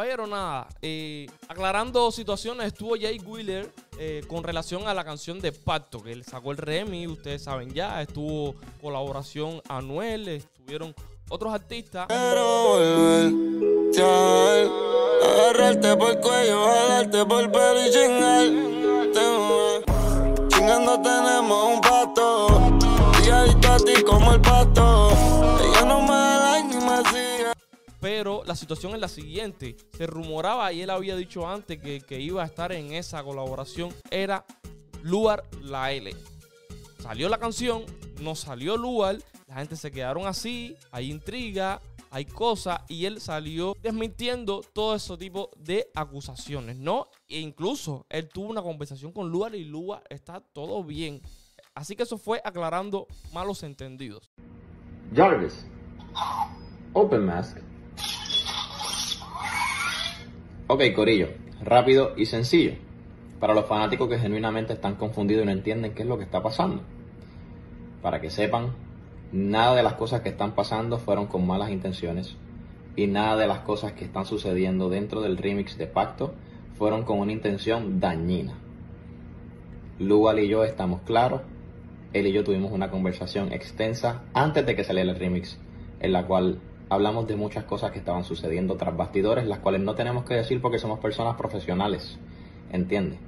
Pero nada, eh, aclarando situaciones, estuvo Jay Wheeler eh, con relación a la canción de Pacto, que él sacó el Remy, ustedes saben ya, estuvo colaboración Anuel, estuvieron otros artistas. Quiero volver, agarrarte por el cuello, jalarte por el pelo y chingarte, mujer. Pero la situación es la siguiente. Se rumoraba, y él había dicho antes que, iba a estar en esa colaboración, era Luar La L. Salió la canción, no salió Luar, la gente se quedaron así, hay intriga, hay cosas, y él salió desmintiendo todo ese tipo de acusaciones, ¿no? E incluso él tuvo una conversación con Luar y Luar está todo bien. Así que eso fue aclarando malos entendidos. Jarvis. Open Mask. Ok, Corillo. Rápido y sencillo. Para los fanáticos que genuinamente están confundidos y no entienden qué es lo que está pasando. Para que sepan, nada de las cosas que están pasando fueron con malas intenciones. Y nada de las cosas que están sucediendo dentro del remix de Pacto fueron con una intención dañina. Lugal y yo estamos claros. Él y yo tuvimos una conversación extensa antes de que saliera el remix, en la cual hablamos de muchas cosas que estaban sucediendo tras bastidores, las cuales no tenemos que decir porque somos personas profesionales. ¿Entiendes?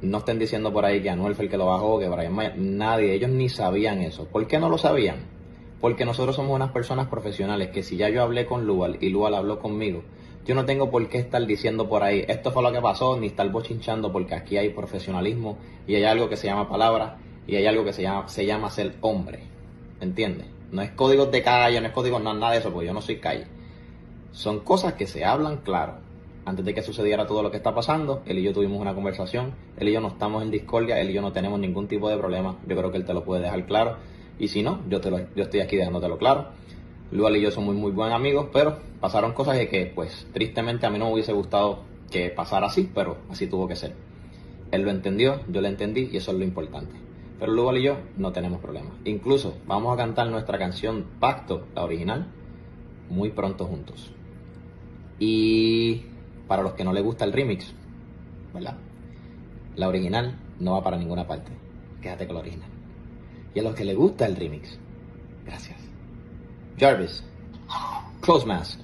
No estén diciendo por ahí que Anuel fue el que lo bajó, que Brian Mayer, nadie, ellos ni sabían eso. ¿Por qué no lo sabían? Porque nosotros somos unas personas profesionales que si ya yo hablé con Lual y Lual habló conmigo, yo no tengo por qué estar diciendo por ahí, esto fue lo que pasó, ni estar bochinchando, porque aquí hay profesionalismo y hay algo que se llama palabra y hay algo que se llama, se llama ser hombre. ¿Entiendes? No es códigos de calle, no es código, no, nada de eso, porque yo no soy calle. Son cosas que se hablan claro. Antes de que sucediera todo lo que está pasando, él y yo tuvimos una conversación, él y yo no estamos en discordia, él y yo no tenemos ningún tipo de problema. Yo creo que él te lo puede dejar claro. Y si no, yo, te lo, yo estoy aquí dejándotelo claro. Lual y yo somos muy, muy buenos amigos, pero pasaron cosas de que, pues, tristemente a mí no me hubiese gustado que pasara así, pero así tuvo que ser. Él lo entendió, yo lo entendí y eso es lo importante. Pero Lugal y yo no tenemos problemas. Incluso vamos a cantar nuestra canción Pacto, la original, muy pronto juntos. Y para los que no les gusta el remix, ¿verdad? La original no va para ninguna parte. Quédate con la original. Y a los que les gusta el remix, gracias. Jarvis, Close Mask.